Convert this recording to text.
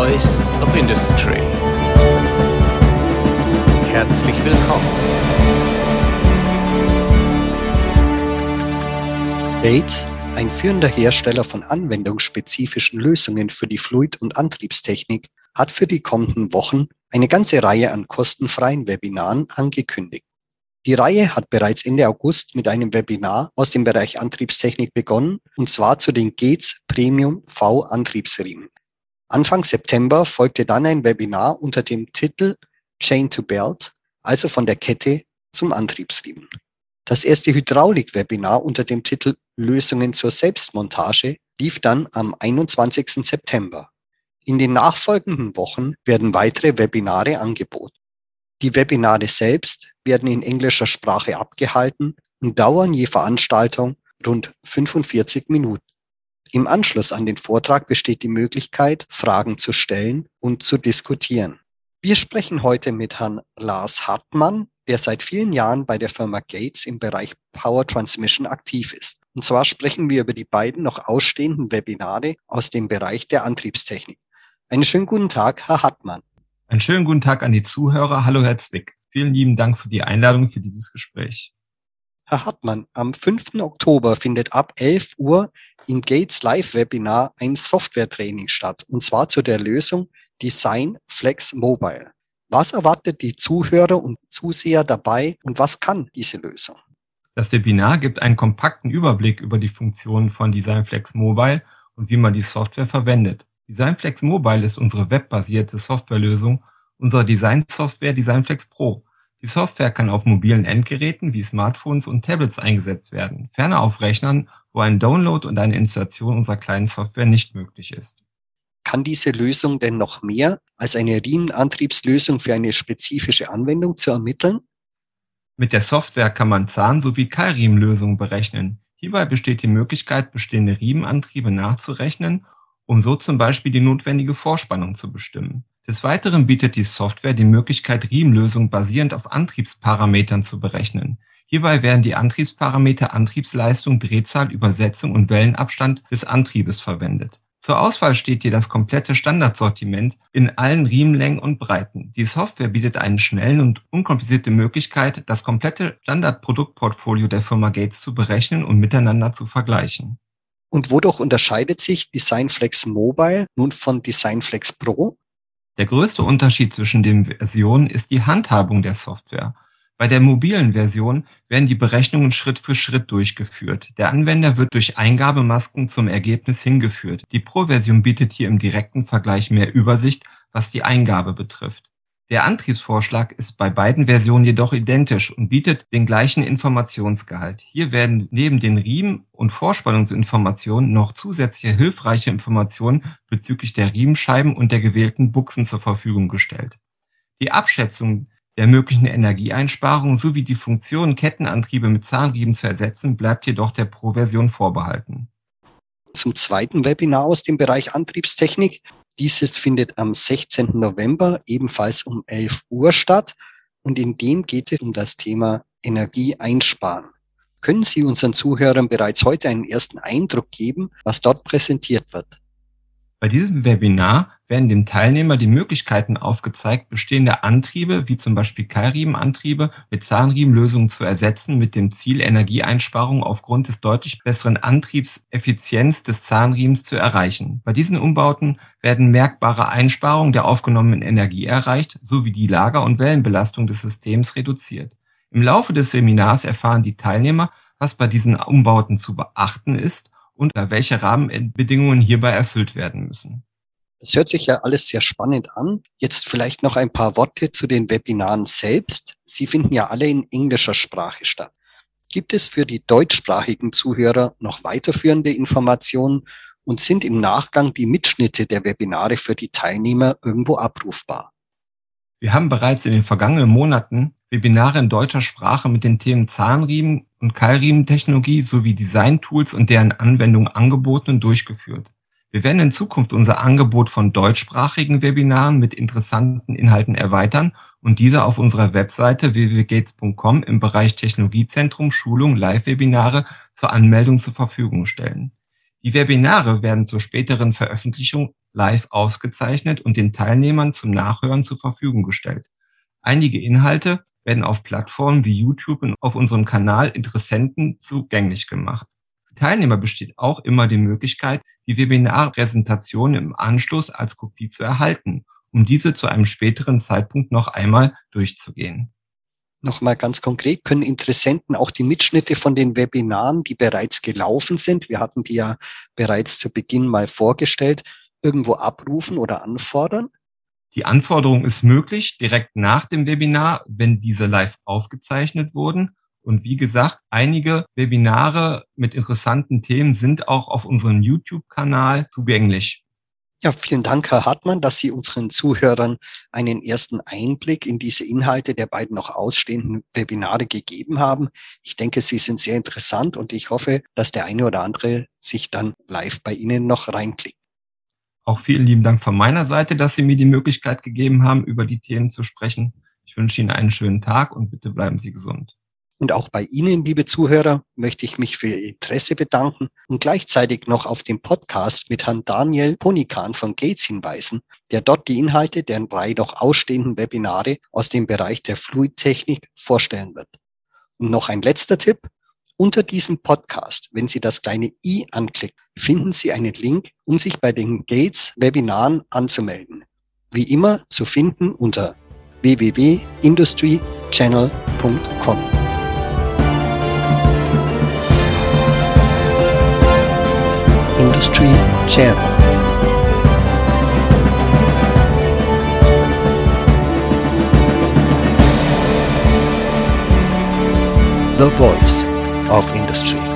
Voice of Industry. Herzlich willkommen. Bates, ein führender Hersteller von anwendungsspezifischen Lösungen für die Fluid- und Antriebstechnik, hat für die kommenden Wochen eine ganze Reihe an kostenfreien Webinaren angekündigt. Die Reihe hat bereits Ende August mit einem Webinar aus dem Bereich Antriebstechnik begonnen, und zwar zu den Gates Premium V-Antriebsriemen. Anfang September folgte dann ein Webinar unter dem Titel Chain to Belt, also von der Kette zum Antriebsriemen. Das erste Hydraulik-Webinar unter dem Titel Lösungen zur Selbstmontage lief dann am 21. September. In den nachfolgenden Wochen werden weitere Webinare angeboten. Die Webinare selbst werden in englischer Sprache abgehalten und dauern je Veranstaltung rund 45 Minuten. Im Anschluss an den Vortrag besteht die Möglichkeit, Fragen zu stellen und zu diskutieren. Wir sprechen heute mit Herrn Lars Hartmann, der seit vielen Jahren bei der Firma Gates im Bereich Power Transmission aktiv ist. Und zwar sprechen wir über die beiden noch ausstehenden Webinare aus dem Bereich der Antriebstechnik. Einen schönen guten Tag, Herr Hartmann. Einen schönen guten Tag an die Zuhörer. Hallo, Herr Zwick. Vielen lieben Dank für die Einladung für dieses Gespräch. Herr Hartmann, am 5. Oktober findet ab 11 Uhr im Gates Live-Webinar ein Software-Training statt, und zwar zu der Lösung Design Flex Mobile. Was erwartet die Zuhörer und Zuseher dabei und was kann diese Lösung? Das Webinar gibt einen kompakten Überblick über die Funktionen von DesignFlex Mobile und wie man die Software verwendet. DesignFlex Mobile ist unsere webbasierte Softwarelösung unserer Designsoftware DesignFlex Pro. Die Software kann auf mobilen Endgeräten wie Smartphones und Tablets eingesetzt werden, ferner auf Rechnern, wo ein Download und eine Installation unserer kleinen Software nicht möglich ist. Kann diese Lösung denn noch mehr als eine Rienenantriebslösung für eine spezifische Anwendung zu ermitteln? Mit der Software kann man Zahn- sowie Keilriemenlösungen berechnen. Hierbei besteht die Möglichkeit, bestehende Riemenantriebe nachzurechnen um so zum Beispiel die notwendige Vorspannung zu bestimmen. Des Weiteren bietet die Software die Möglichkeit, Riemenlösungen basierend auf Antriebsparametern zu berechnen. Hierbei werden die Antriebsparameter Antriebsleistung, Drehzahl, Übersetzung und Wellenabstand des Antriebes verwendet. Zur Auswahl steht hier das komplette Standardsortiment in allen Riemenlängen und Breiten. Die Software bietet eine schnellen und unkomplizierte Möglichkeit, das komplette Standardproduktportfolio der Firma Gates zu berechnen und miteinander zu vergleichen. Und wodurch unterscheidet sich DesignFlex Mobile nun von DesignFlex Pro? Der größte Unterschied zwischen den Versionen ist die Handhabung der Software. Bei der mobilen Version werden die Berechnungen Schritt für Schritt durchgeführt. Der Anwender wird durch Eingabemasken zum Ergebnis hingeführt. Die Pro-Version bietet hier im direkten Vergleich mehr Übersicht, was die Eingabe betrifft. Der Antriebsvorschlag ist bei beiden Versionen jedoch identisch und bietet den gleichen Informationsgehalt. Hier werden neben den Riemen- und Vorspannungsinformationen noch zusätzliche hilfreiche Informationen bezüglich der Riemenscheiben und der gewählten Buchsen zur Verfügung gestellt. Die Abschätzung der möglichen Energieeinsparung sowie die Funktion, Kettenantriebe mit Zahnriemen zu ersetzen, bleibt jedoch der Pro-Version vorbehalten. Zum zweiten Webinar aus dem Bereich Antriebstechnik dieses findet am 16. November ebenfalls um 11 Uhr statt und in dem geht es um das Thema Energie einsparen. Können Sie unseren Zuhörern bereits heute einen ersten Eindruck geben, was dort präsentiert wird? Bei diesem Webinar werden dem Teilnehmer die Möglichkeiten aufgezeigt, bestehende Antriebe, wie zum Beispiel Keilriemenantriebe, mit Zahnriemenlösungen zu ersetzen, mit dem Ziel, Energieeinsparung aufgrund des deutlich besseren Antriebseffizienz des Zahnriemens zu erreichen. Bei diesen Umbauten werden merkbare Einsparungen der aufgenommenen Energie erreicht, sowie die Lager- und Wellenbelastung des Systems reduziert. Im Laufe des Seminars erfahren die Teilnehmer, was bei diesen Umbauten zu beachten ist und welche Rahmenbedingungen hierbei erfüllt werden müssen. Das hört sich ja alles sehr spannend an. Jetzt vielleicht noch ein paar Worte zu den Webinaren selbst. Sie finden ja alle in englischer Sprache statt. Gibt es für die deutschsprachigen Zuhörer noch weiterführende Informationen und sind im Nachgang die Mitschnitte der Webinare für die Teilnehmer irgendwo abrufbar? Wir haben bereits in den vergangenen Monaten Webinare in deutscher Sprache mit den Themen Zahnriemen und Keilriementechnologie sowie Design-Tools und deren Anwendung angeboten und durchgeführt. Wir werden in Zukunft unser Angebot von deutschsprachigen Webinaren mit interessanten Inhalten erweitern und diese auf unserer Webseite www.gates.com im Bereich Technologiezentrum Schulung Live-Webinare zur Anmeldung zur Verfügung stellen. Die Webinare werden zur späteren Veröffentlichung live ausgezeichnet und den Teilnehmern zum Nachhören zur Verfügung gestellt. Einige Inhalte werden auf Plattformen wie YouTube und auf unserem Kanal Interessenten zugänglich gemacht. Teilnehmer besteht auch immer die Möglichkeit, die Webinarpräsentation im Anschluss als Kopie zu erhalten, um diese zu einem späteren Zeitpunkt noch einmal durchzugehen. Nochmal ganz konkret, können Interessenten auch die Mitschnitte von den Webinaren, die bereits gelaufen sind, wir hatten die ja bereits zu Beginn mal vorgestellt, irgendwo abrufen oder anfordern? Die Anforderung ist möglich direkt nach dem Webinar, wenn diese live aufgezeichnet wurden. Und wie gesagt, einige Webinare mit interessanten Themen sind auch auf unserem YouTube-Kanal zugänglich. Ja, vielen Dank, Herr Hartmann, dass Sie unseren Zuhörern einen ersten Einblick in diese Inhalte der beiden noch ausstehenden Webinare gegeben haben. Ich denke, sie sind sehr interessant und ich hoffe, dass der eine oder andere sich dann live bei Ihnen noch reinklickt. Auch vielen lieben Dank von meiner Seite, dass Sie mir die Möglichkeit gegeben haben, über die Themen zu sprechen. Ich wünsche Ihnen einen schönen Tag und bitte bleiben Sie gesund. Und auch bei Ihnen, liebe Zuhörer, möchte ich mich für Ihr Interesse bedanken und gleichzeitig noch auf den Podcast mit Herrn Daniel Ponikan von Gates hinweisen, der dort die Inhalte der drei noch ausstehenden Webinare aus dem Bereich der Fluidtechnik vorstellen wird. Und noch ein letzter Tipp. Unter diesem Podcast, wenn Sie das kleine i anklicken, finden Sie einen Link, um sich bei den Gates Webinaren anzumelden. Wie immer zu finden unter www.industrychannel.com. Industry Channel. The voice of industry.